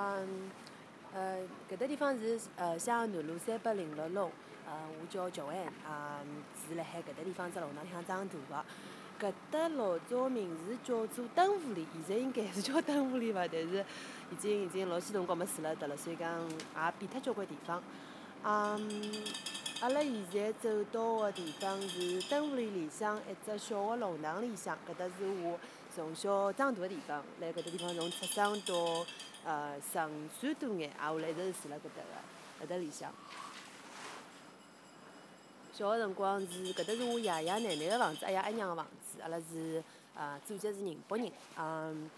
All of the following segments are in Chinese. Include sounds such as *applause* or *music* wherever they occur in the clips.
嗯，呃，搿搭地方是呃襄阳南路三百零六弄，呃，我叫乔安，啊，是辣海搿搭地方只弄堂里向长大个。搿搭老早名字叫做登湖里，现在应该是叫登湖里伐？但是已经已经老许辰光没住辣搭了，所以讲也变脱交关地方。嗯，阿拉现在走到个地方是登湖里里向一只小个弄堂里向，搿搭是我从小长大个地方，辣搿搭地方从出生到呃十五岁多眼，啊，我一直是住辣搿搭个搿搭里向。小个辰光是搿搭是我爷爷奶奶个房子，阿爷阿娘个房子，阿拉是呃祖籍是宁波人，嗯。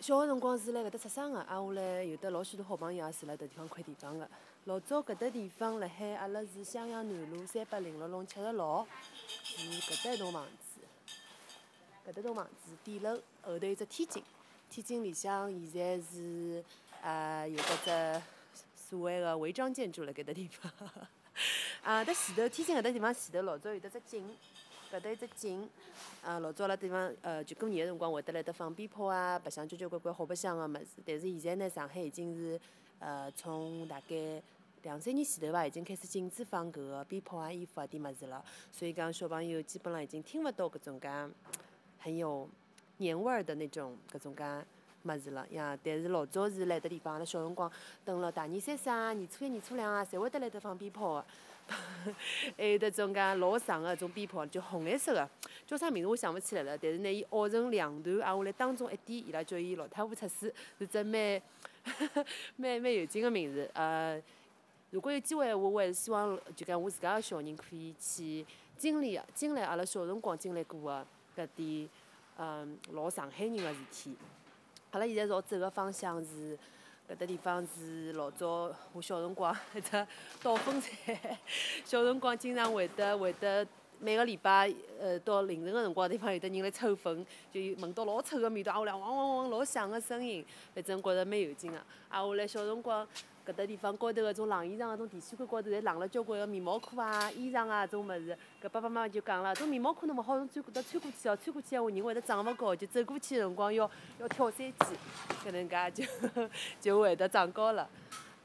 小个辰光是辣搿搭出生个，啊，我来有得老许多好朋友也住辣搿地方块地方个。老早搿搭地方辣海阿拉是襄阳南路三百零六弄七十六，是搿搭一栋房子。搿搭栋房子底楼后头有只天井，天津里向现在是呃有得只所谓个违章建筑辣搿搭地方。*laughs* 啊，搭前头天津搿搭地方前头老早有得只井，搿搭有只井。呃，老早辣地方呃就过年个辰光会得辣搭放鞭炮啊，白相交交关关好白相个物事。但是现在呢，上海已经是呃从大概两三年前头伐，已经开始禁止放搿个鞭炮啊、烟花啊点物事了。所以讲小朋友基本上已经听勿到搿种介很有年味儿的那种搿种介。物事了呀，但是老早是辣搭地方，阿拉小辰光，等了大年三十啊、年初一、年初两啊，侪会得辣搭放鞭炮个。还 *laughs* 有得种介老长个种鞭炮，就红颜色个，叫啥名字我想勿起来了。但是呢，伊拗成两段，挨下来当中一点，伊拉叫伊老太婆出世，是只蛮 *laughs* 蛮蛮有劲个名字。呃，如果有机会，我还是希望就讲我自家个小人可以去经历经历阿拉小辰光经历过个搿点，嗯，老上海人个事体。阿拉现在朝走个方向是，搿搭地方是老早我小辰光一只倒风菜，小辰光经常会得会得每个礼拜，呃，到凌晨个辰光，地方有得人来抽风，就闻到老臭个味道，啊，下来汪汪汪老响个声音，反正觉着蛮有劲个。啊，下来小辰光。搿搭地方高头个种晾衣裳个种电线杆高头，侪晾了交关个棉毛裤啊、衣裳啊种物事。搿爸爸妈妈就讲了，种棉毛裤侬勿好从穿过搭穿过去哦，穿过去闲话人会得长勿高，就走过去个辰光要要跳三级，搿能介就 *laughs* 就会得长高了。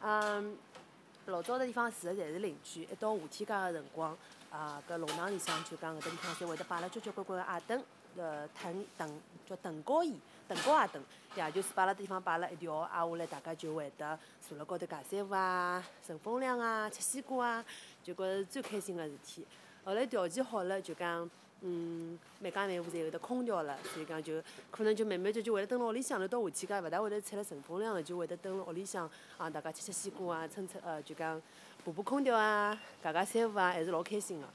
嗯，*laughs* 老早个地方住个侪是邻居，一到夏天介个辰光，啊，搿弄堂里向就讲搿搭地方侪会得摆了交交关关个矮凳，呃，藤藤叫藤高椅。凳高也凳，也就是摆辣地方摆了一条，挨下来。大家就会得坐辣高头尬三胡啊、乘风凉啊、吃西瓜啊，就觉着最开心个事体。后来。条件好了，就讲，嗯，每家每户侪有得空调了，所以讲就可能就慢慢就就会得蹲辣屋里向了。到夏天介勿大会得吹了乘风凉了，就会得蹲辣屋里向啊，大家吃吃西瓜啊，乘乘呃，就讲补补空调啊，解解三胡啊，还是老开心个。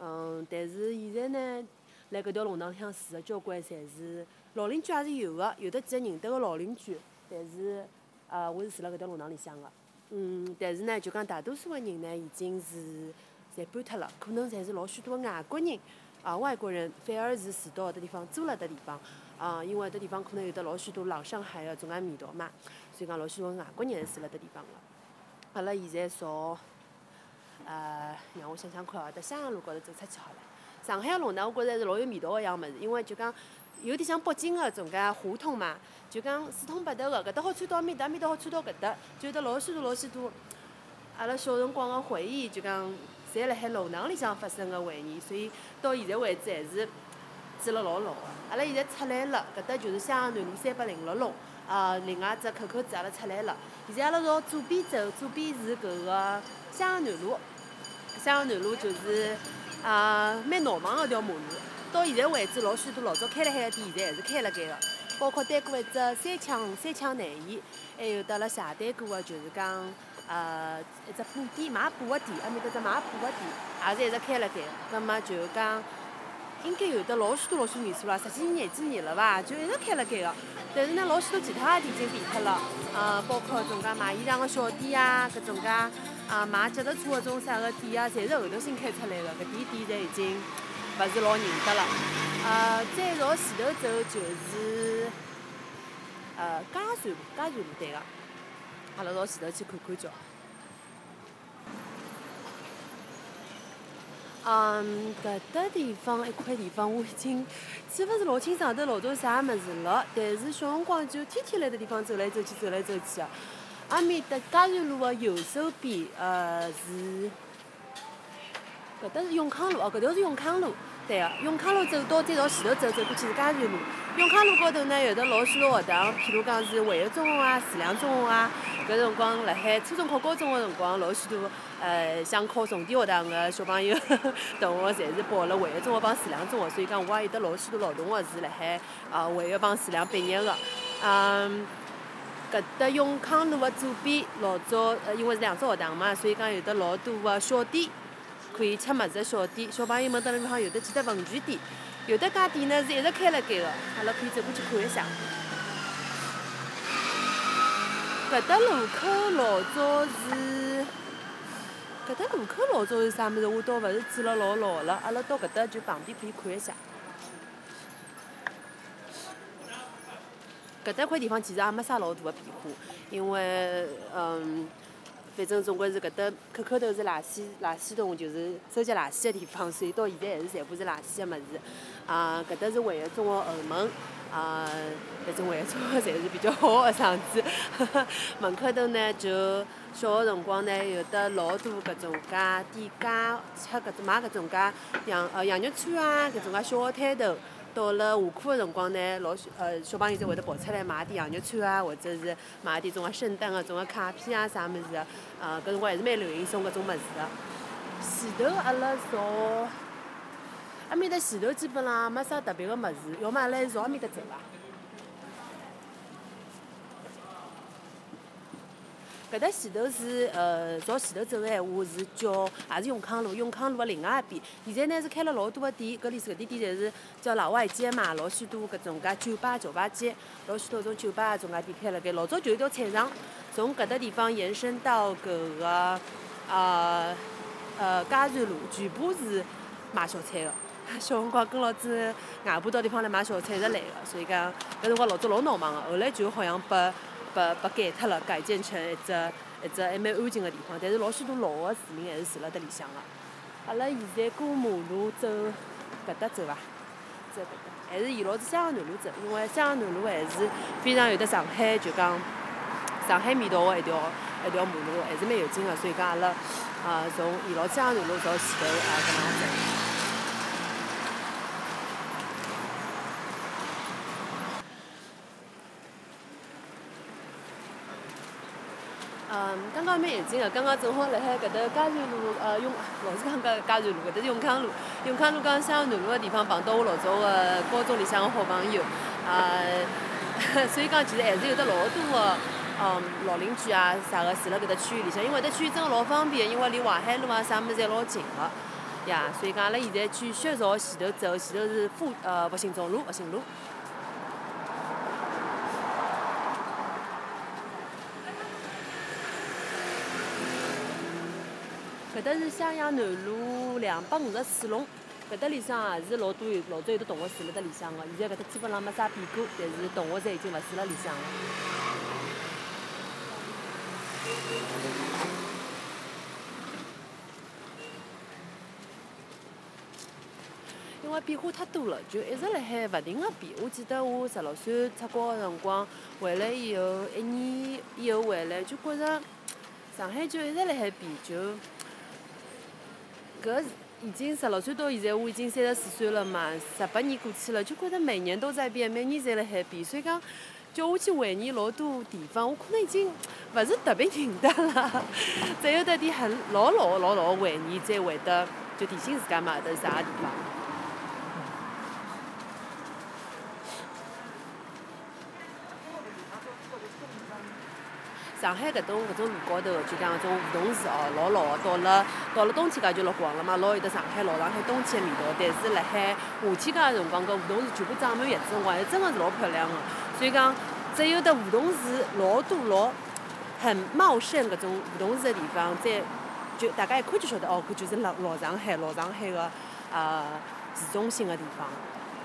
嗯，但是现在呢，辣搿条弄堂里向住个交关侪是。老邻居也是有个，有的几个认得个老邻居，但是，呃，我是住辣搿条弄堂里向个，嗯，但是呢，就讲大多数个人呢，已经是侪搬脱了，可能侪是老许多个外国人，啊，外国人反而是住到搿地方，租了搿地方，啊，因为搿地方可能有得老许多老上海个种介味道嘛，所以讲老许多外国人是住辣搿地方个。阿拉现在朝，呃，让我想想看哦，在襄阳路高头走出去好了。上海个弄堂我觉着还是老有味道个一样物事，因为就讲。有点像北京个种介胡同嘛，就讲四通八达个，搿搭好穿到埃面搭，埃面搭好穿到搿搭，就有得老许多老许多阿拉小辰光个回忆，就讲侪辣海弄堂里向发生个回忆，所以到现在为止还是记了老牢个。阿拉现在出来了，搿搭就是襄阳南路三百零六弄，呃，另外只口口子阿拉出来了。现在阿拉朝左边走，左边是搿个襄阳南路，襄阳南路就是啊蛮闹忙个条马路。到现在为止，老许多老早开了海个店，现在还是开了盖个。包括单过一只三枪三枪内衣，还有得了斜单过个，就是讲呃一只布店卖布个店，阿面搭只卖布个店，也是一直开了盖。那么就讲应该有得老许多老许多年数了，十几年廿几年了伐？就一直开了盖个。但是呢，老许多其他个店已经变脱了，呃，包括种介卖衣裳个小店啊，搿种介啊卖脚踏车个种啥个店啊，侪是后头新开出来个，搿点店侪已经。勿是老认得了，呃，再朝前头走就是，呃，嘉善路，嘉善路对个，阿拉朝前头去看看叫。嗯，搿搭地方一块地方我已经记勿是老清爽，头老早啥物事了。但是小辰光就天天辣搿地方走来走去，走来走去个。阿面搭嘉善路个右手边，呃是搿搭是永康路哦，搿条是永康路。对个，永康路走到再朝前头走，走过去是嘉善路。永康路高头呢有得老许多学堂，譬如讲是汇悦中学啊、慈良中学啊。搿辰光辣海初中考高中个辰光，老许多呃想考重点学堂个小朋友 *laughs* 同学，侪是报了汇悦中学帮慈良中学，所以讲我也有得老许多老同学是辣海呃汇悦帮慈良毕业个。嗯，搿搭永康路个左边老早呃因为是两只学堂嘛，所以讲有得老多个小店。可以吃物事的小店，小朋友们蹲辣地方有的几只文具店，有的家店呢是一直开辣盖个，阿拉可以走过去看一下。搿搭路口老早是，搿搭路口老早是啥物事？我倒勿是记了老牢了，阿拉到搿搭就旁边可以看一下。搿搭块地方其实也没啥老大个变化，因为嗯。反正总归是搿搭口口头是垃圾垃圾桶，就是收集垃圾个地方，所以到现在还是全部是垃圾个物事。啊，搿搭是汇悦中学后门，啊，反正汇悦中学侪是比较好个场子。*laughs* 门口头呢，就小个辰光呢，有得老多搿种介店家，吃搿种卖搿种介羊呃羊肉串啊，搿种介小个摊头。到了下课的辰光呢，老小呃小朋友才会得跑出来买点羊肉串啊，或者是买点种个圣诞个种个卡片啊啥物事个，呃搿辰光还是蛮流行送搿种物事个。前头阿拉朝埃面搭前头基本浪没啥特别个物事，要么阿拉朝埃面搭走伐？搿搭前头是呃朝前头走个闲话是叫也是永康路，永康路个另外一边。现在呢是开了老多个店，搿里搿点店侪是叫老外街嘛，老许多搿种介酒吧、酒吧街，老许多种酒吧啊种介店开了盖。老早就一条菜场，从搿搭地方延伸到搿个呃呃嘉善路，全部是卖小菜个。*laughs* 小辰光跟牢子外婆到地方来买小菜一直来个，所以讲搿辰光老早老闹忙个，后来就好像拨。把把改脱了，改建成一只一只还蛮安静个地方，但是老许多老个市民还是住辣得里向个。阿拉现在过马路走搿搭走伐？走搿搭，还是沿牢子香河南路走，因为香河南路还是非常有得上海就讲上海味道个一条一条马路，还是蛮有劲个，所以讲阿拉啊从沿牢子香河南路朝前头啊搿能样走。嗯，刚刚蛮有劲个，刚刚正好辣海搿搭嘉善路，呃，永老是讲搿嘉善路，搿搭是永康路，永康路讲香河南路个地方碰到我老早个高中里向个好朋友，啊，所以讲其实还是有得老多个，嗯，老邻居啊啥个住辣搿搭区域里向，因为搿搭区域真个老方便，因为离淮海路啊啥物事侪老近个，呀，所以讲阿拉现在继续朝前头走，前头是复呃复兴中路，复兴路。搿搭是襄阳南路两百五十四弄，搿搭里向也是老多有老早有的同学住辣搭里向个，现在搿搭基本上没啥变过，但是同学侪已经勿住辣里向了。因为变化太多了，就一直辣海勿停个变。我记得我十六岁出国个辰光，回来以后一年以后回来，就觉着上海就一直辣海变，就。搿已经十六岁到现在，我已经三十四岁了嘛，十八年过去了，就觉着每年都在变，每年侪辣海变，所以讲叫我去怀念老多地方，我可能已经勿是特别认得了，*laughs* 只有得点很老老老老的回忆，才会得就提醒自家嘛，迭是啥地方。上海搿种搿种路高头，就讲搿种梧桐树哦，老老个，到了到了冬天介就落光了嘛，老有得上海老上海冬天个味道。但是辣海夏天介个辰光，搿梧桐树全部长满叶子，辰光，还真个是老漂亮个。所以讲，只有得梧桐树老多老很茂盛搿种梧桐树个地方，再就大家一看就晓得哦，搿就是老老上海老上海个呃市中心个地方。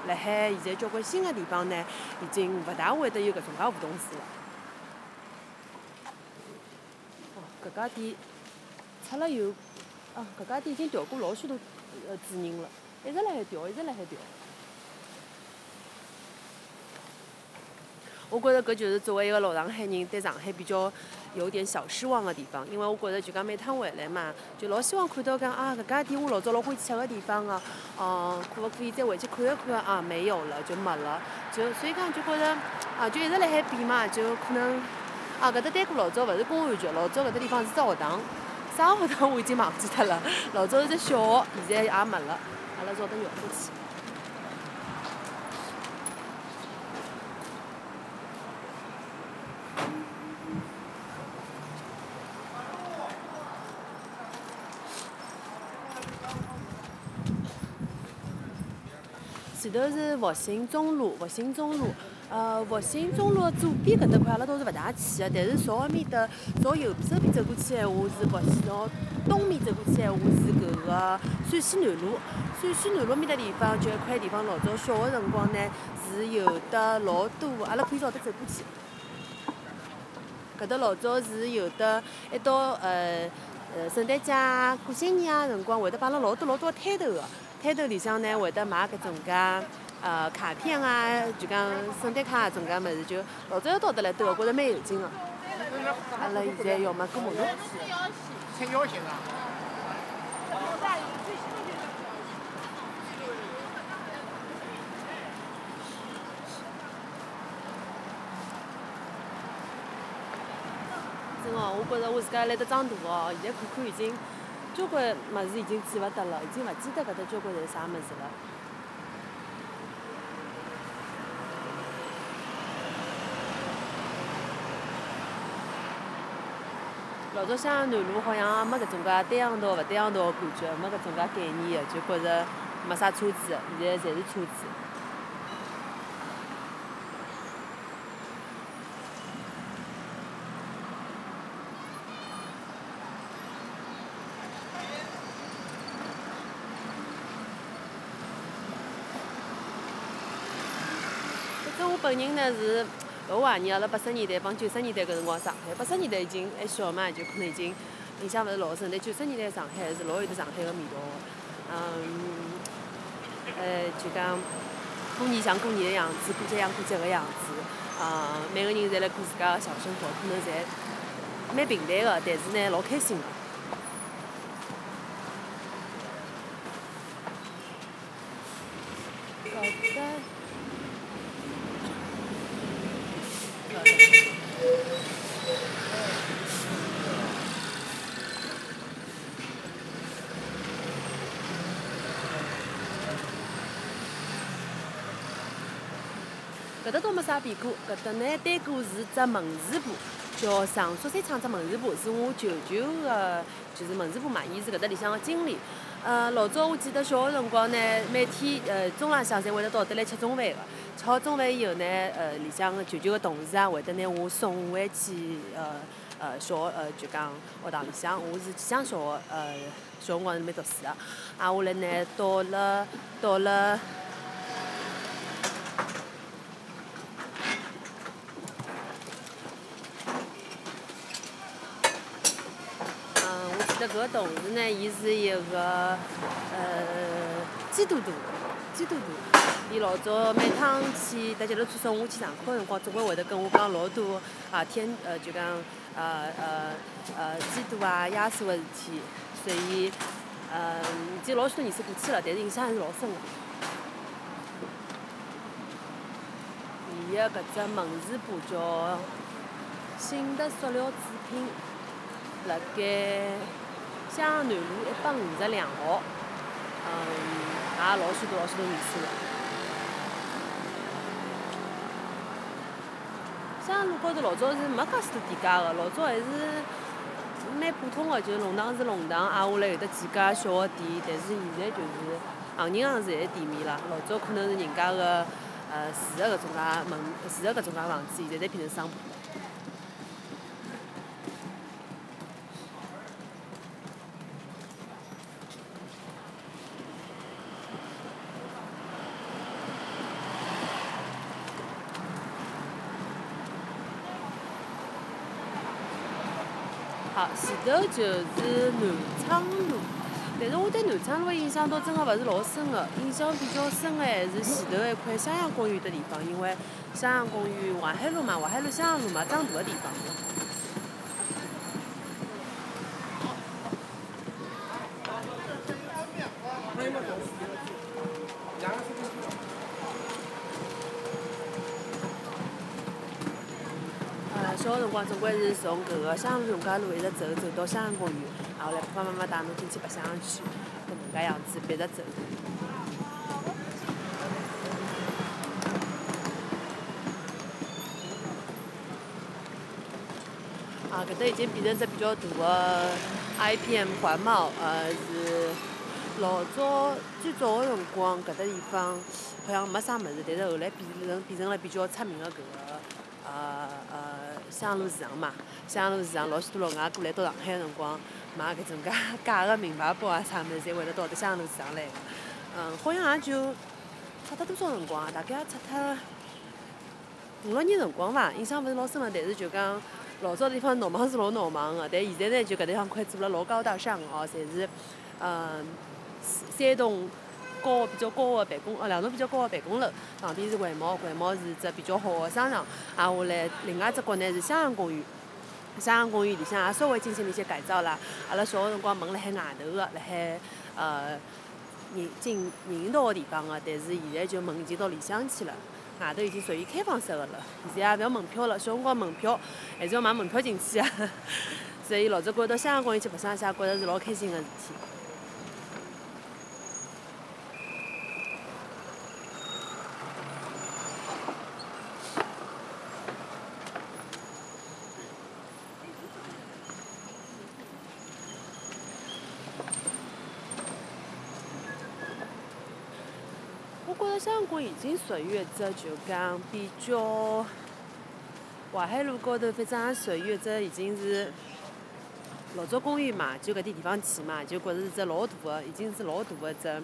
辣海现在交关新个地方呢，已经勿大会得有搿种介梧桐树了。搿家店拆了有，哦，搿家店已经调过老许多呃主人了，一直辣海调，一直辣海调。我觉着搿就是作为一个老上海人，对上海比较有点小失望的地方，因为我觉着就讲每趟回来嘛，就老希望看到讲啊，搿家店我老早老欢喜吃个地方个，哦，可勿可以再回去看一看啊？没有了，就没了，就所以讲就觉着啊，就一直辣海变嘛，就可能啊，搿搭单过老早勿是公安局，老早搿搭地方是只学堂，啥学堂我已经忘记脱了，老早是只小学，现在也没了，阿拉找得绕过去。前头是复兴中路，复兴中路，呃，复兴中路左边搿搭块阿拉倒是勿大去个，但是朝埃面搭朝右手边走过去闲话是复兴，朝东面走过去闲话是搿个陕西南路。陕西南路面搭地方就一块地方，老早小个辰光呢是有得老多，阿拉可以朝得走过去。搿搭老早是有得一到呃呃圣诞节啊、过新年啊辰光会得摆了老多老多摊头个。摊头里向呢会得卖搿种介呃卡片啊，就讲圣诞卡啊种介物事，就老早要到得来兜，我觉着蛮有劲个。阿拉现在要么过马路。穿腰鞋啊。真哦，我觉着我自家来得长大哦，现在看看已经。交关物事已经记勿得了，已经勿记得搿搭交关是啥物事了。老早想南路好像没搿种介单行道勿单行道个感觉，没搿种介概念个，就觉着没啥车子，现在侪是车子。本人呢是老怀念阿拉八十年代帮九十年代搿辰光上海。八十年代已经还小嘛，就可能已经印象勿是老深。但九十年代上海还是老有得上海个味道个。嗯，呃，就讲过年像过年个样子，过节像过节个样子。啊，每个人侪辣过自家个小生活，可能侪蛮平淡个，但是呢老开心个。搿搭倒没啥变过，搿搭呢单过是只门市部，叫上蜀三厂只门市部，是我舅舅个，就是门市部嘛，伊是搿搭里向个经理。呃，老早我记得小个辰光呢，每天呃中浪向侪会得到得来吃中饭个，吃好中饭以后呢，呃里向舅舅个同事啊会得拿我送回去，呃呃小呃就讲学堂里向，我是气象小学，呃小辰光是蛮读书个，挨下来呢到了到了。搿个同事呢，伊是一个呃基督徒，基督徒。伊老早每趟去搭脚踏车送我去上课个辰光，总归会得跟我讲老多啊天呃就讲呃呃呃基督啊耶稣个事体，所以呃已经老许多年数过去了，但是印象还是老深个。伊个搿只门市部叫信德塑料制品，辣盖。江南路一百五十两号，嗯，也老许多老许多年数了。江南路高头老早是没介许多店家个，老早还是蛮普通个，就是弄堂是弄堂，挨下来有得几家小个店，但是现在就是行人行是侪店面了。老早可能是人家个呃住个搿种介门，住个搿种介房子，现在侪变成商铺了头就是南昌路，但是我对南昌路的印象倒真的勿是老深的，印象比较深的还是前头一块襄阳公园的地方，因为襄阳公园淮海路嘛，淮海路襄阳路嘛，长大的地方。呃，小个辰光总归是从搿个襄阳路、农家路一直走走到襄阳公园，然后来爸爸妈妈带侬进去白相去，搿能介样子，一直走。啊，搿搭已经变成只比较大个 IPM 环贸，呃，是老早最早个辰光，搿搭地方好像没啥物事，但是后来变成变成了比较出名个搿个呃呃襄阳路市场嘛。襄阳路市场老许多老外过来到上海个辰光，买搿种介假个名牌包啊啥物事，侪会得到迭襄阳路市场来。个嗯，好像也就出脱多少辰光啊？大概也出脱五六年辰光伐，印象勿是老深了，但是就讲。老早地方闹忙是老闹忙个，但现在呢就搿地方块做了老高大上哦，侪是嗯三栋高比较高个办公呃两栋比较高个办公楼，旁边是外贸，外贸是只比较好个商场，挨下来另外一只角呢是襄阳公园，襄阳公园里向也稍微进行了一些改造啦。阿拉小个辰光门辣海外头个，辣海呃人进人行道个地方个，但是现在就门已经到里向去了。外头已经属于开放式个了，现在也勿要门票了，小辰光门票还是要买门票进去啊。所以老早觉着到襄阳公园去白相下，觉着是老开心个事体。中国已经属于一只就讲比较，淮海路高头反正也属于一只已经是老早公园嘛，就搿点地方去嘛，就觉着是只老大个，已经是老大个只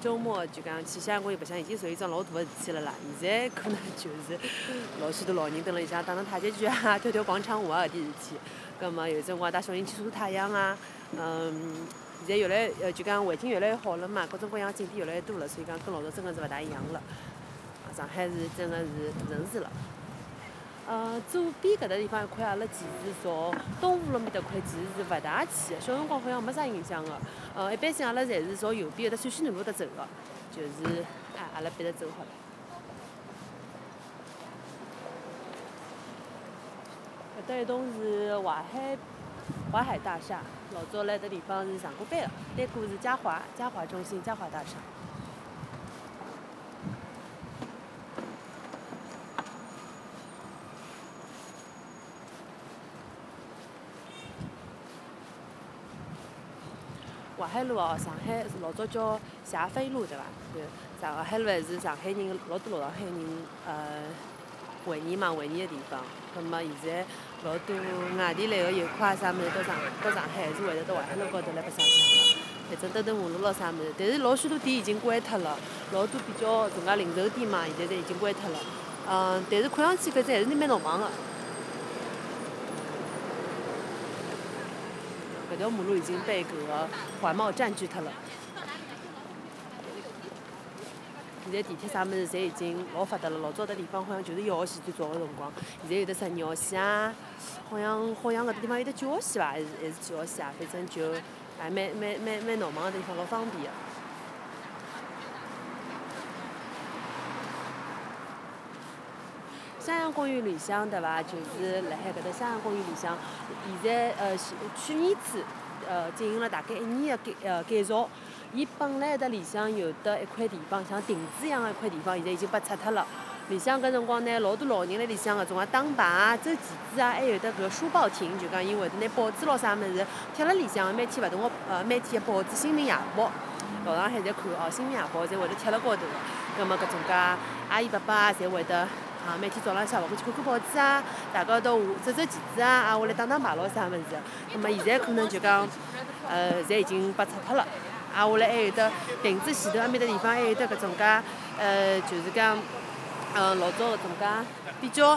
周末就讲去襄阳公园白相，已经属于一桩老大个事体了啦。现在可能就是老许多老人蹲辣里向打打太极拳啊，跳跳广场舞啊搿点事体。葛末有辰光带小人去晒太阳啊，嗯。现在越来呃，就讲环境越来越好了嘛，各种各样景点越来越多了，所以讲跟老早真的是勿大一样了。上海是真的是大城市了。呃，左边搿搭地方一块，阿拉其实从东湖路面搭块其实是勿大去的，小辰光好像没啥印象个。呃，一般性阿拉侪是从右边搿搭陕西南路搭走个，就是哎，阿拉逼着走好了。搿搭一栋是淮海。淮海大厦，老早来的地方是上过班的，对过是嘉华，嘉华中心，嘉华大厦。淮海路哦，上海老早叫霞飞路对伐？对，上海路还是上海人老多老上海人呃会议嘛，会议的地方。那么现在。老多外地来个游客啊，啥物事到上到上海，还是会得到淮海路高头来白相相个。反正兜兜马路咯，啥物事。但是老许多店已经关脱了，老多比较种介零售店嘛，现在侪已经关脱了。嗯，但是看上去反正还是蛮闹忙个。搿条马路已经被搿个环贸占据脱了。现在地铁啥物事侪已经老发达了，老早的地方好像就是一号线最早个辰光，现在有得十二号线啊，好像好像搿搭地方有得九号线伐，还是还是几号线啊？反正就还蛮蛮蛮蛮闹忙个地方，老方便个。襄阳公园里向对伐？就是辣海搿搭襄阳公园里向，现在呃去年子呃进行了大概一年个改呃改造。伊本来搭里向有得一块地方，像亭子一样个一块地方，现在已经被拆脱了。里向搿辰光呢，老多老人辣里向搿种啊打牌啊、走棋子啊，还有得搿书报亭，就讲伊会得拿报纸咾啥物事贴辣里向，每天勿同个呃每天个报纸《新民夜报》，老上海侪看哦，《新民夜报》侪会得贴辣高头个。葛末搿种介阿姨伯伯啊，侪会得啊每天早浪向勿过去看看报纸啊，大家到下走走棋子啊，啊下来打打牌咾啥物事。葛末现在可能就讲呃，侪已经被拆脱了。啊，下来还有得亭子前头埃面的地方，还有得搿种介，呃，就是讲，嗯，老早搿种介比较，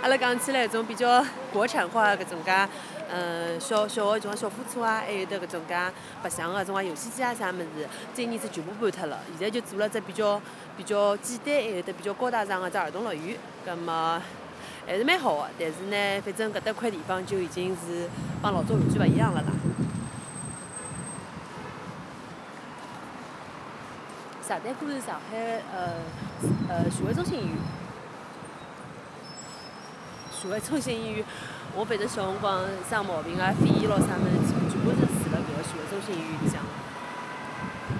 阿拉讲起来搿种比较国产化搿种介，嗯，小小个种小火车啊，还有得搿种介白相个种啊游戏机啊啥物事，今年子全部搬脱了。现在就做了只比较比较简单，还有得比较高大上个只儿童乐园。葛末还是蛮好个，但是呢，反正搿搭块地方就已经是帮老早完全勿一样了啦。上丹哥是上海呃呃徐汇中心医院，徐汇中心医院。我反正小辰光生毛病啊，肺炎咯啥物事，全部是住辣搿个徐汇中心医院里向。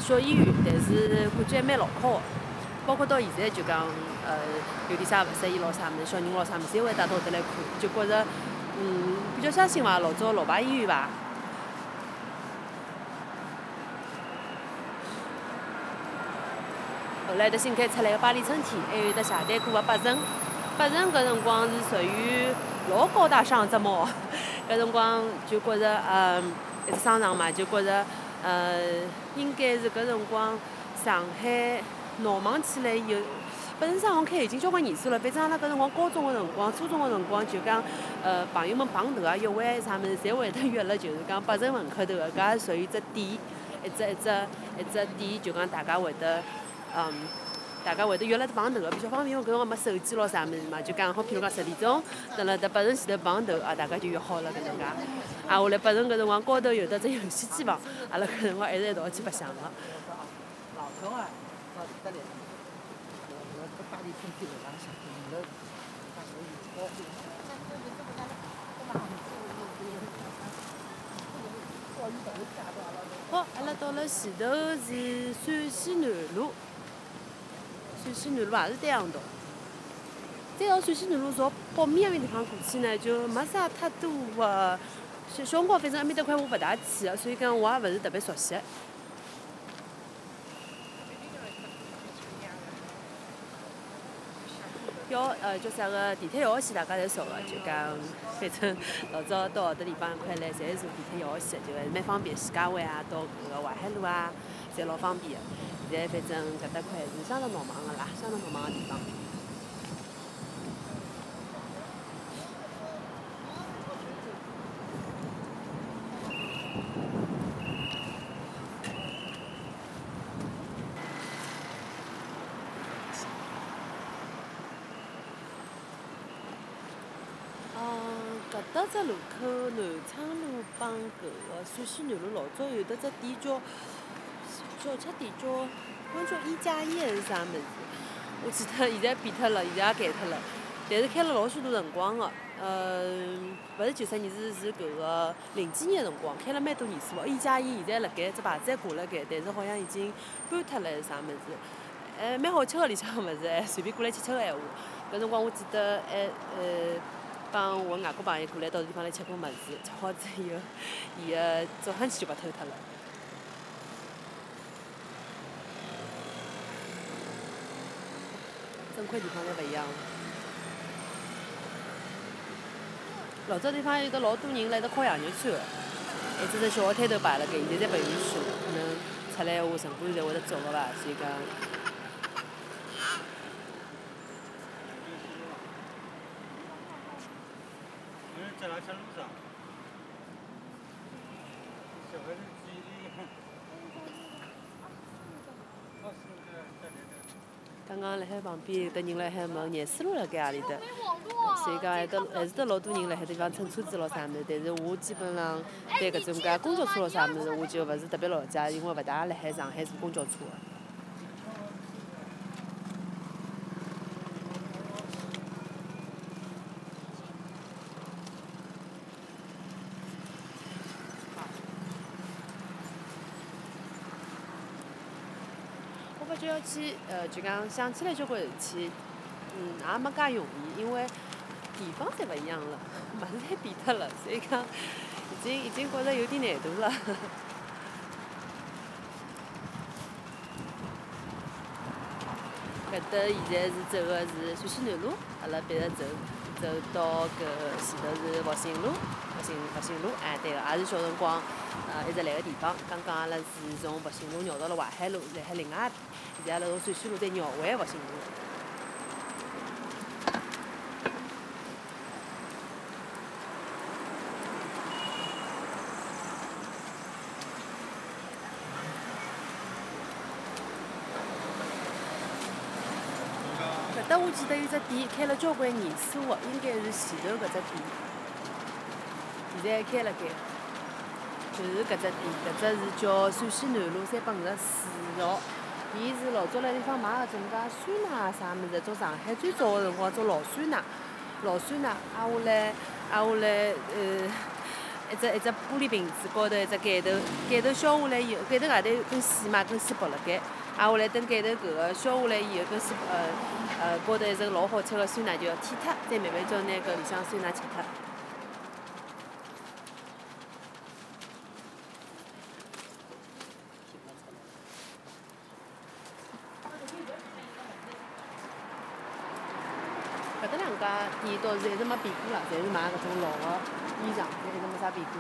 小医院，但是感觉还蛮牢靠个。包括到现在就讲，呃，有点啥勿适意咯啥物事，小人咯啥物事，侪会带到搿搭来看，就觉着，嗯，比较相信伐，老早老牌医院伐。后来得新开出来个巴黎春天，还有得谢丹哥个百城，百城搿辰光是属于老高大上只猫，*laughs* 搿辰光就觉着，嗯，一只商场嘛，就觉着，呃，应该是搿辰光上海闹忙起来有，百城商场开已经交关年数了。反正阿拉搿辰光高中个辰光、初中个辰光，就讲，呃，朋友们碰头啊、约会啥物事，侪会得约了，就是讲百城门口头个，搿也属于一只点，一只一只一只点，就讲大家会得。嗯，大家会得约了碰头个，比较方便，因为搿辰光没手机咯啥物事嘛，就讲好，譬如讲十点钟，等辣搭八层前头碰头啊，大家就约好了搿能介。啊，下来八层搿辰光高头有得只游戏机房，阿拉搿辰光还是一道去白相个。老头啊，到得了。好，阿拉到了前头是陕西南路。陕西南路也是单行道，再朝陕西南路朝北面埃面地方过去呢，就没啥太多个。小小辰光反正埃面搭块我勿大去个，所以讲我也勿是特别熟悉。要呃叫啥个地铁一号线大家侪熟个，就讲反正老早到搿搭地方一块来，侪是坐地铁一号线，就是蛮方便。徐家汇啊，到搿个淮海路啊，侪老方便个。现在反正搿搭块是相当闹忙个啦，相当闹忙个地方。嗯，搿搭只路口南昌路帮搿个陕西南路老早有得只店叫。小吃店叫，好像叫一加一还是啥物事？我记得现在变脱了，现在也改脱了。但是开了老许多辰光个，呃，勿是九十年，是是搿个零几年个辰光，开了蛮多年数个。一加一现在辣盖，只牌子还挂辣盖，但是好像已经搬脱了还是啥物事？还蛮好吃个里向个物事，还 *laughs* 随便过来吃吃个闲话。搿辰光我记得还呃帮我外国朋友过来到地方来吃过物事，吃 *laughs* 好之后，伊个早餐去就被偷脱了。块地方侪勿一样。老早地方有得老多人来得烤羊肉串个，还只只小个摊头摆辣盖，现在侪勿允许了，可能出来话城管侪会得抓个伐，所以讲。在路上。刚刚辣海旁边有得人辣海问廿四路辣盖何里搭，所以讲还得还是得老多人辣海地方乘车子咯啥物事，但是我基本上对搿种介公交车咯啥物事我就勿是特别了解，因为勿大辣海上海坐公交车要去，呃，就讲想起来交关事体，嗯，也没介容易，因为地方侪勿一样了，物事侪变脱了，所以讲已经已经觉着有点难度了。搿搭现在是走个是陕西南路，阿拉别着走，走到搿前头是复兴路，进复兴路，哎对的，也是小辰光呃一直来的地方。刚刚阿拉是从复兴路绕到了淮海路，然海另外一边。现在阿拉从水西路再绕回复兴路。搿搭我记得有只店开了交关年数货，应该是前头搿只店。现在开辣盖。就是搿只店，搿只是叫陕西南路三百五十四号。伊是老早辣地方卖个种介酸奶啊啥物事，种上海最早个辰光种老酸奶，老酸奶，挨下来，挨下来，呃，一只一只玻璃瓶子高头一只盖头，盖头削下来以后，盖头外头有根线嘛，根线剥辣盖，挨下来等盖头搿个削下来以后，根线呃呃高头一只老好吃个酸奶就要舔脱，再慢慢叫拿搿里向酸奶吃脱。店倒是没变过了，侪是买搿种老个衣裳，侪一直没啥变过。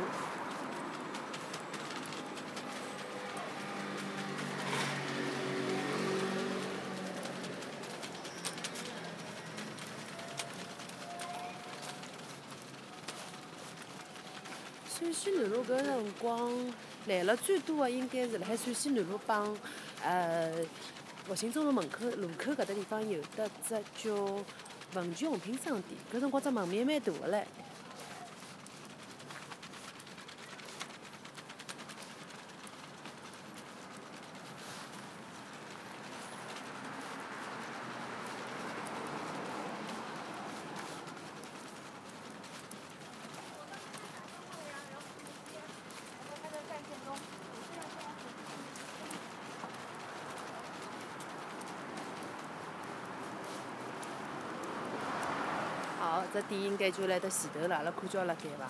陕西南路搿辰光来了最多个应该是辣海陕西南路帮呃复兴中路门口路口搿搭地方有得只叫。文具用品商店，搿辰光只门面蛮大个唻。这店应该就辣得前头了，阿拉看叫辣盖伐？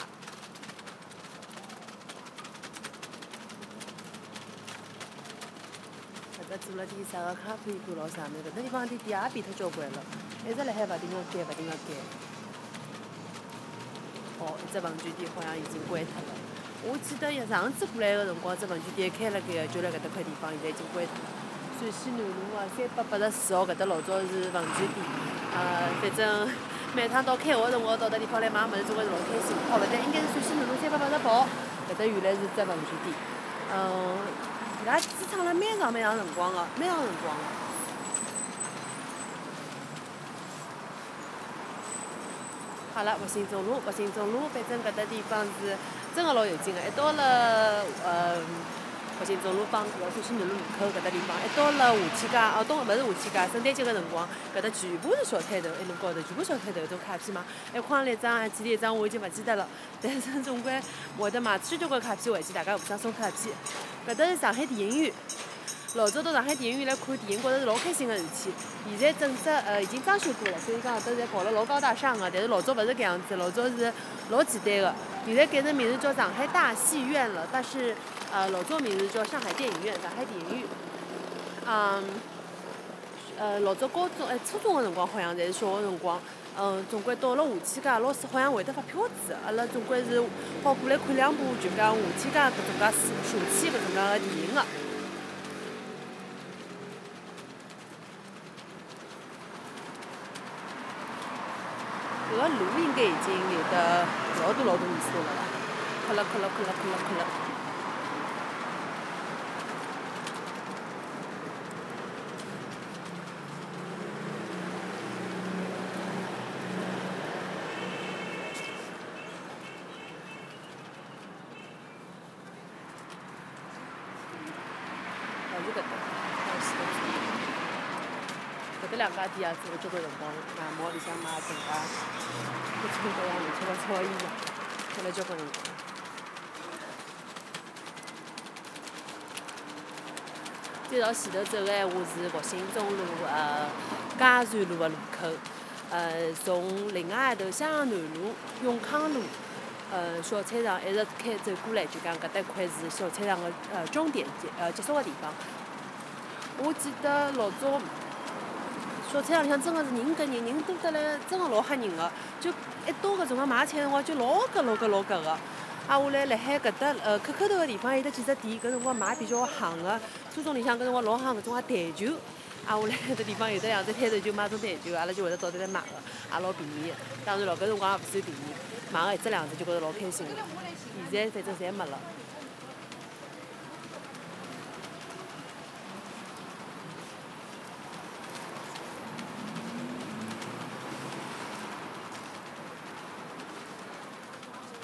搿搭做了点啥个咖啡馆咯啥物事？搿搭地方的店也变脱交关了，一直辣海勿停个改，勿停个改。哦，一只文具店好像已经关脱了。我记得上次过来个辰光，只文具店开辣盖个，就辣搿搭块地方，现在已经关脱了。陕西南路啊，三百八十四号搿搭老早是文具店，呃，反正。每趟到开学辰光到迭地方来买物事，总归是老开心。哦，勿对，应该是陕西南路三百八十八号，搿搭原来是只文具店。嗯，伊拉支撑了蛮长蛮长辰光个，蛮长辰光个。好了，复兴中路，复兴中路，反正搿搭地方是真个老有劲个。一到了，呃。复兴中路帮搿个陕西南路路口搿搭地方，一到了夏天街，哦，东勿是夏天街，圣诞节个辰光，搿搭全部是小摊头，一路高头全部小摊头，种卡片嘛，一筐一张，还记得一张我已经勿记得了，但是总归会得卖许交关卡片回去，大家互相送卡片。搿搭是上海电影院，老早到上海电影院来看电影，觉着是老开心个事体。现在整只呃已经装修过了，所以讲搿搭侪搞了老高大上个，但是老早勿是搿样子，老早是老简单个。现在改成名字叫上海大戏院了，但是。呃，老早名字叫上海电影院，上海电影院。嗯，呃，老早高中哎，初中个辰光好像侪是小学辰光。嗯，总归到了华天街，老师好像会得发票子，阿拉总归是好过来看两部，就讲华天街搿种介暑期搿种介个电影个。搿个路应该已经有得老多老多年数了吧？磕了磕了磕了磕了磕了。搿两家店也做了交关辰光，外贸里向卖更加各种各样乱七八糟衣裳，做了交关辰光。再朝前头走个闲话是复兴中路呃嘉善路个路口，呃从另外一头襄阳南路永康路呃小菜场一直开走过来，就讲搿搭块是小菜场个呃终点结呃结束个地方。我记得老早。小菜场里向真个是人跟人，人多得来，真个老吓人个。就一到搿辰光买菜辰光，就老挤老挤老挤个。啊，下来辣海搿搭呃口口头个地方有得几只店，搿辰光卖比较行个。初中里向搿辰光老行搿种个台球，啊，下来搿地方有得两只摊头就卖种台球，阿拉就会得找得来买个，也老便宜。当然咯，搿辰光也勿算便宜，买个一只两只就觉着老开心的，现在反正侪没了，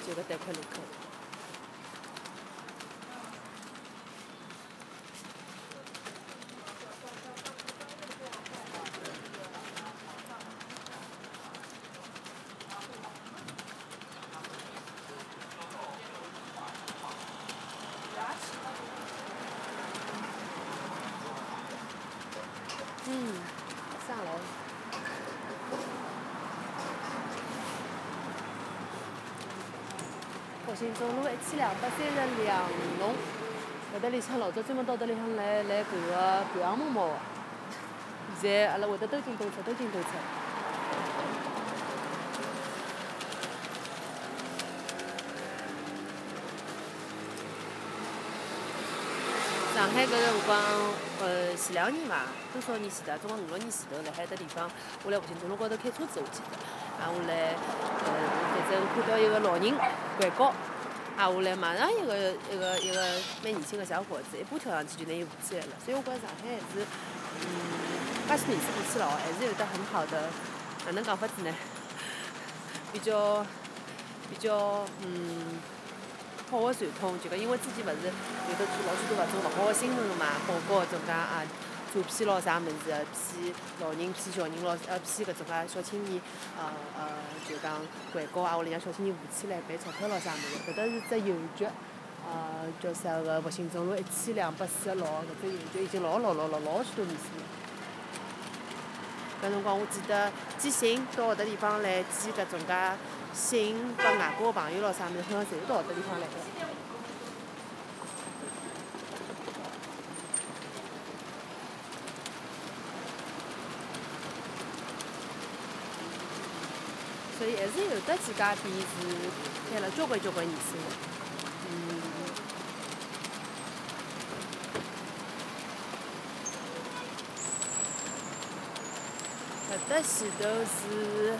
就个贷款路口。兴中路一千两百三十两弄，搿搭里向老早专门到搿里向来来搿个盘项目个，现在阿拉会得兜进兜出，兜进兜出。上海搿辰光，呃，前两年伐，多少年前头，总共五六年前头，辣海搿搭地方，我辣复兴中路高头开车子，我记得，啊，我来，呃，反正看到一个老人拐角，啊，下来马上一个一个一个蛮年轻个小伙子，一把跳上去就拿伊扶起来了。所以我觉着上海还是，嗯，介许年数过去了哦，还是有得很好的，哪能讲法子呢？比较比较，嗯。好个传统，就讲因为之前勿是有得做老许多搿种勿好个新闻个嘛，报告搿种介啊，诈骗咯啥物事，骗老人、骗小人咯，呃骗搿种介小青年，呃呃就讲拐角啊，屋里向小青年扶起来赔钞票咯啥物事，搿搭是只邮局，呃叫啥个复兴中路一千两百四十六号搿只邮局已经老老老老老许多年数了。搿辰光我记得寄信到搿搭地方来寄搿种介。信拨外国个朋友咯啥物事，好像侪是到搿搭地方来个。还是有得几家店是开了交关交关年数个。嗯。搿搭前头是。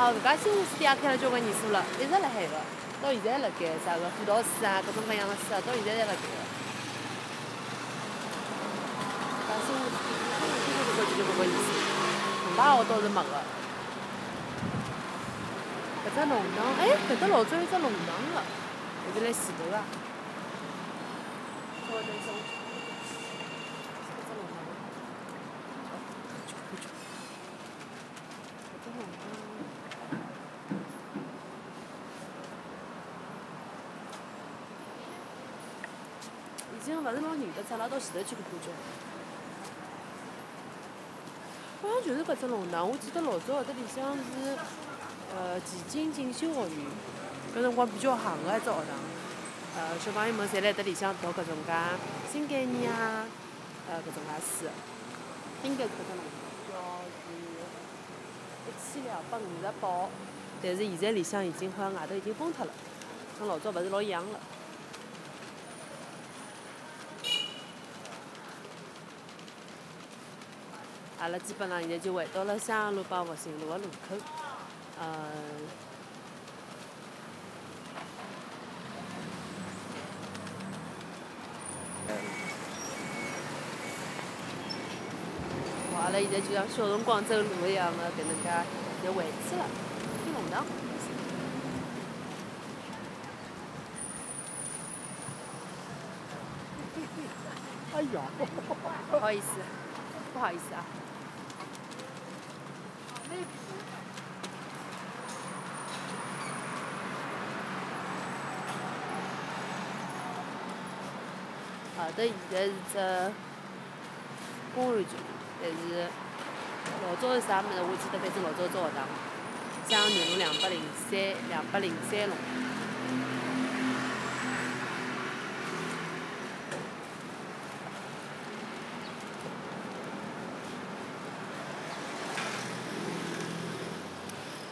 哦，搿家新华书店也开了交关年数了，一直辣海个，到现在还辣盖，啥个辅导书啊，各种各样个书啊，到现在还辣盖个。搿新华书店，新华书店开了交关年数，农大学倒是没个。搿只弄堂，哎，搿搭老早有只弄堂个，现在辣前头个。稍微等一下。已经勿是老认得出，拉到前头去看看叫。好像就是搿只弄堂，我记得老早搿搭里向是呃前进进修学院，搿辰光比较行个一只学堂。呃，小朋友们侪辣搿里向读搿种介新概念啊，呃搿种介书。应该搿只弄堂叫是一千两百五十八，但是现在里向已经好像外头已经封脱了，跟老早勿是老一样了。阿拉基本上现在就回到了襄阳路帮复兴路个路口，呃，阿拉现在就像小辰光走路一样的搿能介，就回去了，去弄堂。哎呀，不好意思，不好意思啊。好的，现在是只公安局，但是老早是啥物事？我记得反正老早只学堂，像南路两百零三两百零三弄。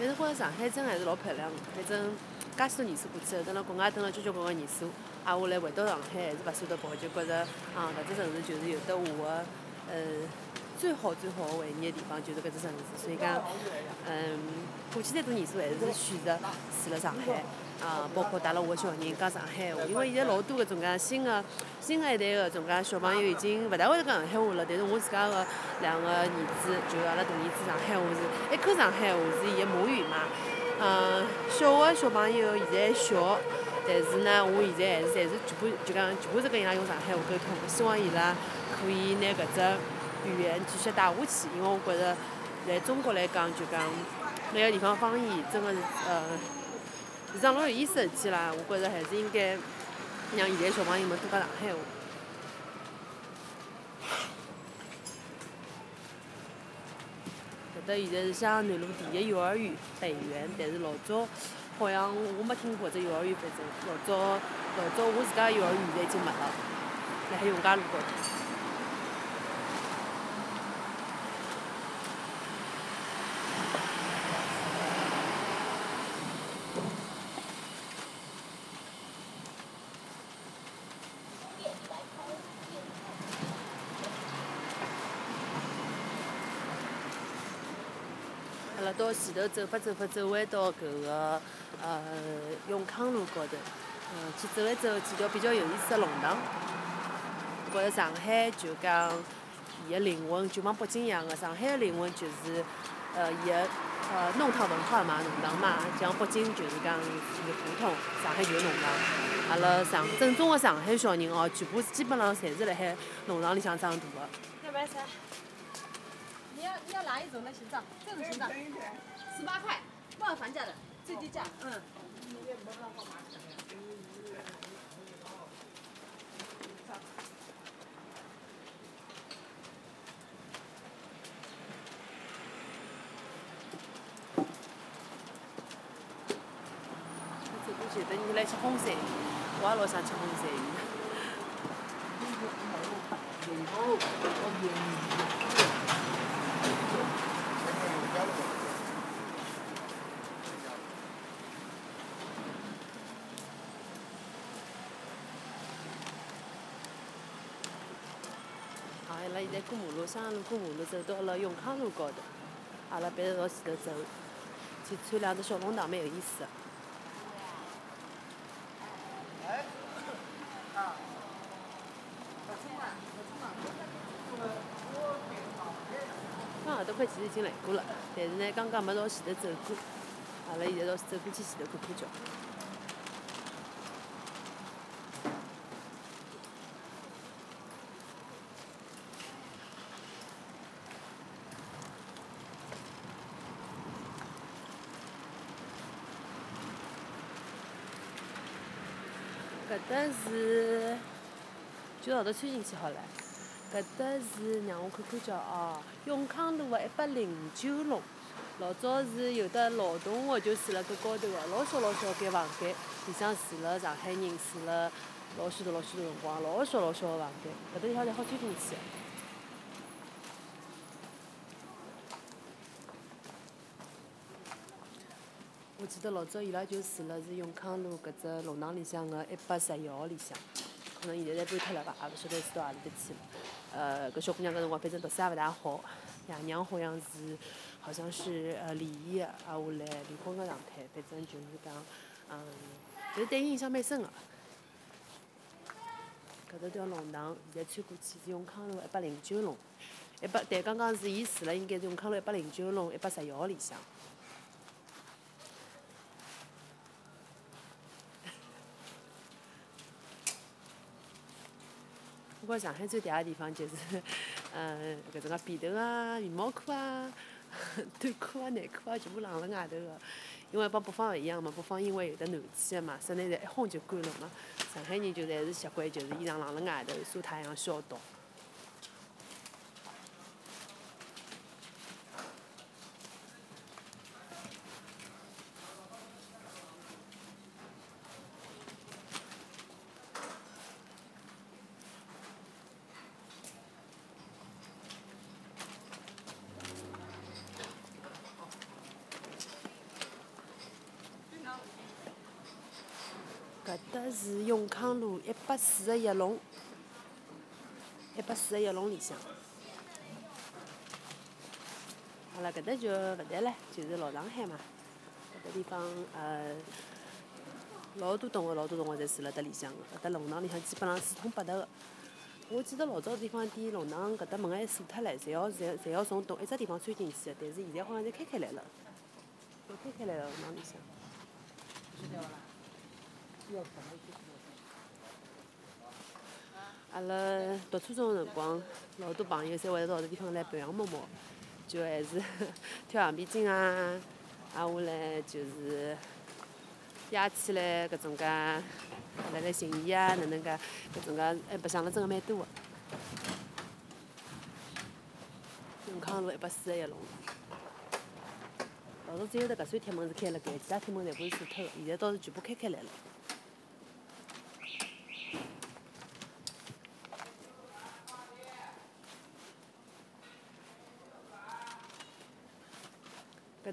但是觉着上海真还是老漂亮个，反正介许多年数过去了，等了国外等了交交关关年数。啊，我来回到上海还是勿舍得跑，就觉着啊，搿只城市就是有得我个呃最好最好的回忆的地方就是搿只城市，所以讲，嗯，过去再多年数还是选择住了上海。啊，包括带了我的小人讲上海话，因为现在老多搿种介新的新的一代的种介小朋友已经勿大会讲上海话了。但是我自家个两个儿子，就阿拉大儿子上海话是一口上海话是伊个母语嘛。嗯，小个小朋友现在小，但是呢，我现在还是侪是全部就讲全部是跟伊拉用上海话沟通。希望伊拉可以拿搿只语言继续带下去，因为我觉着在中国来讲，就讲每个地方方言真个是呃。是桩老有意思个事体啦，我觉着还是应该让现在小朋友们多讲上海话。的现在是襄阳南路第一幼儿园北园，但是老早好像我没听过这幼儿园，反正老早老早我自家幼儿园现在已经没了，辣海永嘉路高头。到前头走法走法走回到搿个呃永康路高头，嗯，去走一走几条比较有意思的弄堂。我觉着上海就讲伊个灵魂就帮北京一样个，上海个灵魂就是呃伊个呃弄堂文化嘛，弄堂嘛，像北京就是讲是胡同，上海就是弄堂。阿拉上正宗个上海小人哦，全部基本上侪是辣海弄堂里向长大个。要？你要哪一种的形状？这种形状，十八块，不含房价的，最低价，嗯。走过去，等你来吃红鳝，我也老想吃红鳝。*laughs* 现在过马路，襄阳路过马路，走到了永康路高头。阿拉别着朝前头走，去穿两只小弄堂，蛮有意思的。刚后头块其实已经来过了，但是呢，刚刚没朝前头走过。阿拉现在朝走过去前头看看叫。搭是，就后头穿进去好了。搿搭是让我看看叫哦，永康路个一百零九弄。老早是有的老同学就住辣搿高头个，老小老小一间房间，里向住了上海人，住了老许多老许多辰光，老小老小个房间。搿搭地方侪好穿进去。记得老早伊拉就住了是永康路搿只弄堂里向个一百十一号里向，可能现在侪搬脱了伐，也勿晓得住到何里搭去了。呃，搿小姑娘搿辰光反正读书也勿大好，爷娘好像是好像是呃离异个，挨下来离婚个状态，反正就是讲，嗯，但是对伊印象蛮深个。搿只条弄堂现在穿过去是永康路一百零九弄，一百但刚刚是伊住了应该是永康路一百零九弄一百十一号里向。包括上海最嗲个地方就是，嗯，*laughs* 搿种个被头啊、羽毛裤啊、*laughs* 短裤啊、内裤啊，全部晾辣外头个。因为帮北方勿一样嘛，北方因为有得暖气个嘛，室内侪一烘就干了嘛。上海人就侪是习惯，就是衣裳晾辣外头，晒太阳消毒。搿搭是永康路一百四十一弄，一百四十一弄里向。好了搿搭就勿谈了，就是老上海嘛。搿搭地方呃，老多同学，老多同学侪住辣搭里向个。搿搭弄堂里向基本上四通八达个。我记得老早地方点弄堂，搿搭门还锁脱唻，侪要侪侪要从同一只地方穿进去个。但是现在好像侪开开来了，都开开来了弄堂里向。阿拉读初中个辰光，老多朋友侪会得到搿地方来白相摸摸，就还是跳橡皮筋啊，挨下来就是压起来搿种介，辣盖寻伊啊，哪能介搿种介还白相了真个蛮多个。永康路一百四十一弄老早只有得搿扇铁门是开辣盖，其他铁门全部是锁脱个，现在倒是全部开开来了。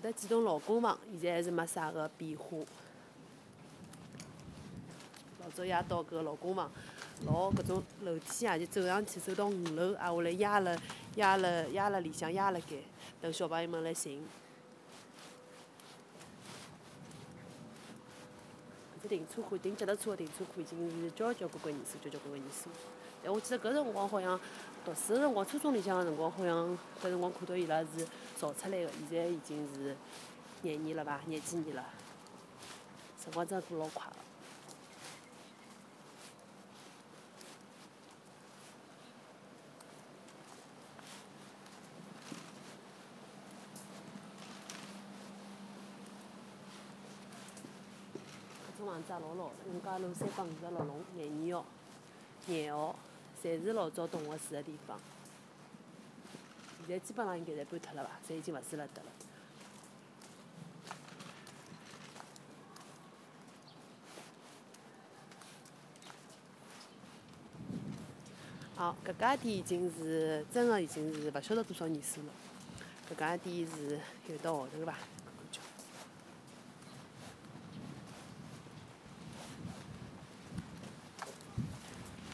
搭几栋老公房现在还是没啥个变化。老早夜到搿老公房，老搿种楼梯啊，就走上去走到五楼，挨下来压了压了压了里向压了盖，等小朋友们来寻。搿只停车库，停脚踏车个停车库已经是交交关关年数，交交关关年数。但我记得搿辰光好像读书个辰光，初中里向个辰光好像搿辰光看到伊拉是造出来个，现在已经是廿年了伐？廿几年了，辰光真过老快个。搿种房子也老老个，永嘉路三百五十六弄廿二号、廿号，侪是老早动物住个地方。现在基本上应该侪搬脱了伐？侪已经勿住辣搭了。好，搿家店已经是真个已经是勿晓得多少年数了。搿家店是有得号头伐？感觉。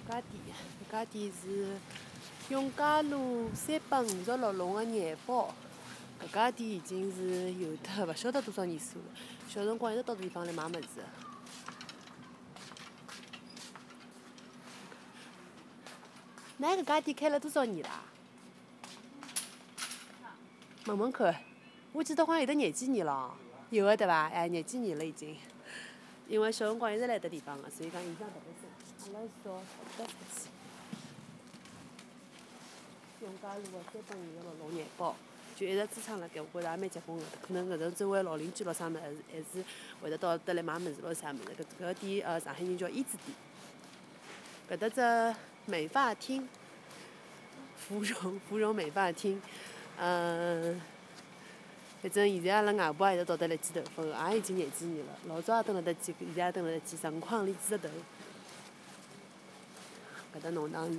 搿家店，搿搿家店是永嘉路三百五十六弄个廿包。搿家店已经是有得勿晓得多少年数了。小辰光一直到搿地方来买物事个。㑚搿家店开了多少年啦？问问看，我记得好像有得廿几年了，有个对伐？哎，廿几年了已经。因为小辰光一直来搿地方个，所以讲印象特别深。阿拉小搿搭出去，永嘉路个三百五十六弄廿宝，就一直支撑辣盖，我觉着也蛮结棍个。可能搿种周围老邻居咾啥物事，还是还是会得到搭来买物事咾啥物事。搿搿个店呃，上海人叫胭脂店。搿搭只美发厅，芙蓉芙蓉美发厅，嗯，反正现在阿拉外婆也一直到搭来剪头发个，也已经廿几年了。老早也蹲辣搭剪，现在也蹲辣搭剪成框里剪只头。搿搭弄堂是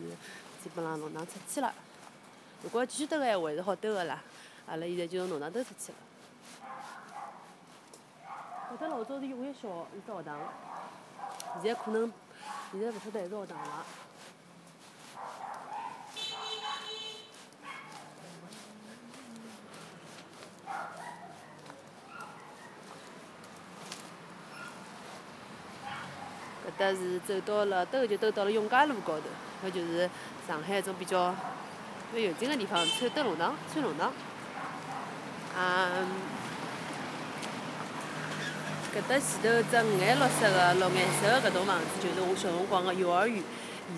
基本上弄堂出去了，如果继续兜个闲话还是好兜个啦。阿拉现在就从弄堂兜出去了。搿搭老早是永业小一只学堂，现在可能现在勿晓得还是学堂伐？搿搭是走到了兜就兜到了永嘉路高头，搿就是上海一种比较蛮有劲个地方，穿灯笼裳，穿弄堂。啊，搿搭前头只五颜六色个绿颜色个搿栋房子，就是我小辰光个幼儿园，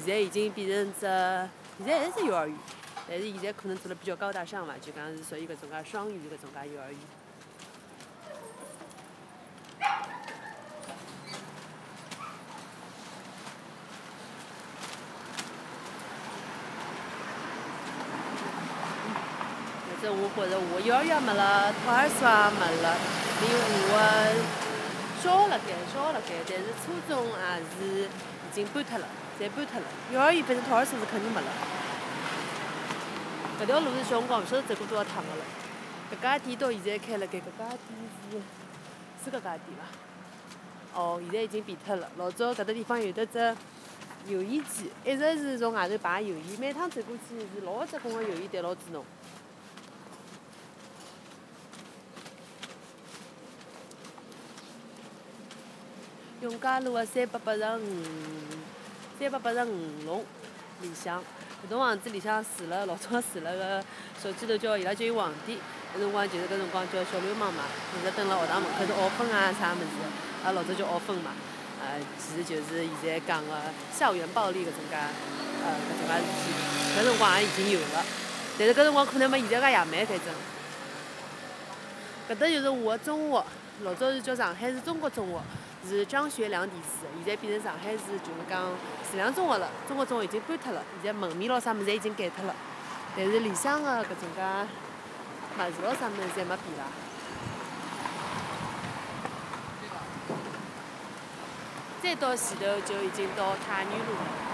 现在已经变成只，现在还是幼儿园，但是现在可能做了比较高大上伐，就讲是属于搿种介双语搿种介幼儿园。觉着我幼儿园没了，托儿所也没了，连我个小学辣盖，小学辣盖，但是初中也是已经搬脱了，侪搬脱了。幼儿园反正托儿所是肯定没了。搿条路是小辰光勿晓得走过多少趟个了。搿家店到现在开辣盖，搿家店是是搿家店伐？哦，现在已经变脱了。老早搿搭地方有得只油烟机，一直是从外头排油烟，每趟走过去是老结棍个油烟对牢住侬。永嘉路个三百八十五，三百八十五弄里向。搿栋房子里向住了老早住了个小鸡头叫伊拉叫伊皇帝，搿辰光就是搿辰光叫小流氓嘛，一直蹲辣学堂门口头学分啊啥物事，阿拉老早叫学分嘛。呃，其实就是现在讲个校园暴力搿种介，呃搿种介事体，搿辰光也已经有了。但是搿辰光可能没现在介野蛮，反正。搿搭就是我个中学，老早是叫上海市中国中学。是张学良题书，现在变成上海市就是讲徐良中学了。中学中学已经搬脱了，现在门面咾啥物事侪已经改脱了。但是里向的搿种介么子咾啥物事侪没变啦。再到前头就已经到太原路了。